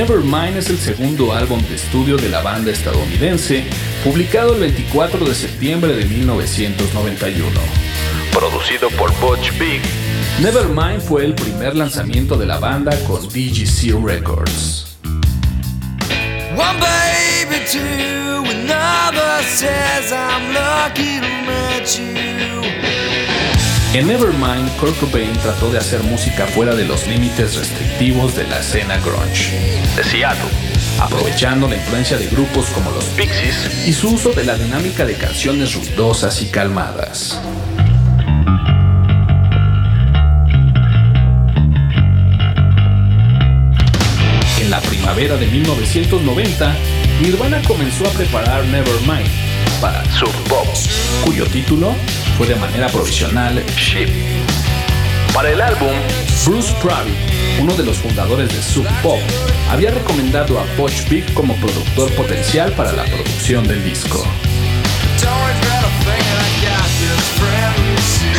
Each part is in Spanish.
Nevermind es el segundo álbum de estudio de la banda estadounidense, publicado el 24 de septiembre de 1991. Producido por Butch Big, Nevermind fue el primer lanzamiento de la banda con DGC Records. En Nevermind, Kurt Cobain trató de hacer música fuera de los límites restrictivos de la escena grunge de Seattle, aprovechando la influencia de grupos como los Pixies y su uso de la dinámica de canciones ruidosas y calmadas. En la primavera de 1990, Nirvana comenzó a preparar Nevermind para Sub Pop, cuyo título fue de manera provisional Ship. Para el álbum, Bruce Pravit, uno de los fundadores de Sub Pop, había recomendado a Butch Big como productor potencial para la producción del disco.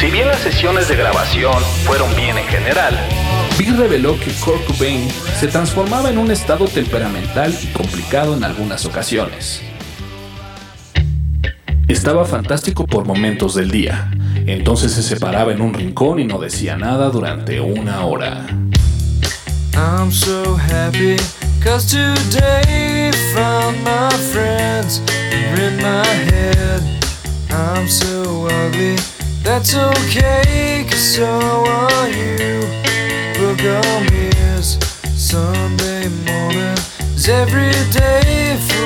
Si bien las sesiones de grabación fueron bien en general, Big reveló que Kurt Cobain se transformaba en un estado temperamental y complicado en algunas ocasiones. Estaba fantástico por momentos del día. Entonces se separaba en un rincón y no decía nada durante una hora. I'm so happy cause today found my friends in my head. I'm so ugly, that's okay cause so are you. Book on ears, Sunday morning is every day for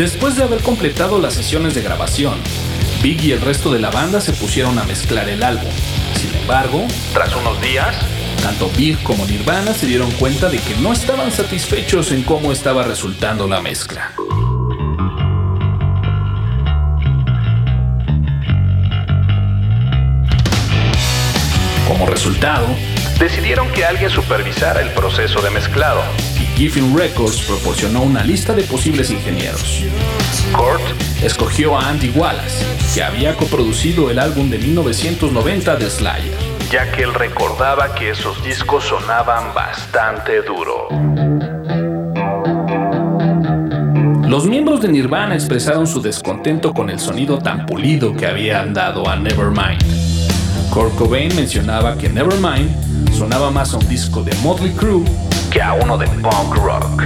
Después de haber completado las sesiones de grabación, Big y el resto de la banda se pusieron a mezclar el álbum. Sin embargo, tras unos días, tanto Big como Nirvana se dieron cuenta de que no estaban satisfechos en cómo estaba resultando la mezcla. Como resultado, decidieron que alguien supervisara el proceso de mezclado Giffin Records proporcionó una lista de posibles ingenieros. Kurt escogió a Andy Wallace, que había coproducido el álbum de 1990 de Slayer, ya que él recordaba que esos discos sonaban bastante duro. Los miembros de Nirvana expresaron su descontento con el sonido tan pulido que habían dado a Nevermind. Kurt Cobain mencionaba que Nevermind sonaba más a un disco de Motley Crue que a uno de punk rock.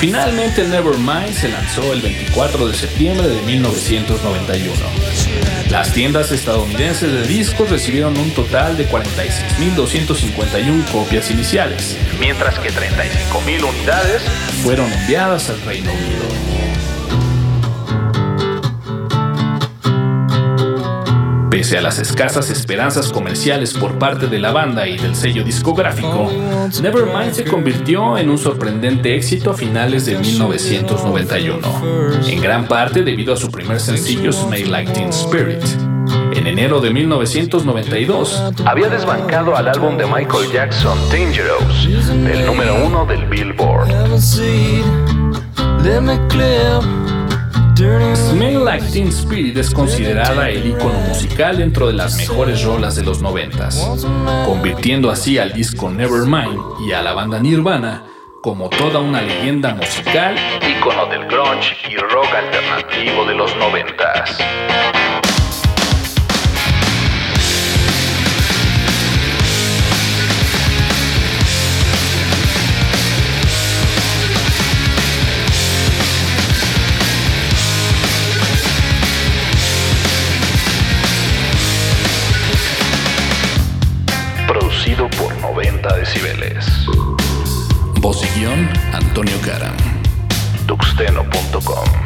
Finalmente Nevermind se lanzó el 24 de septiembre de 1991. Las tiendas estadounidenses de discos recibieron un total de 46.251 copias iniciales, mientras que 35.000 unidades fueron enviadas al Reino Unido. Pese a las escasas esperanzas comerciales por parte de la banda y del sello discográfico, Nevermind se convirtió en un sorprendente éxito a finales de 1991, en gran parte debido a su primer sencillo Smell Like Teen Spirit. En enero de 1992, había desbancado al álbum de Michael Jackson Dangerous, del número uno del Billboard. Smell Like Teen Spirit es considerada el icono musical dentro de las mejores rolas de los noventas, convirtiendo así al disco Nevermind y a la banda Nirvana como toda una leyenda musical, icono del grunge y rock alternativo de los noventas. Guion, Antonio Caram. Tuxteno.com.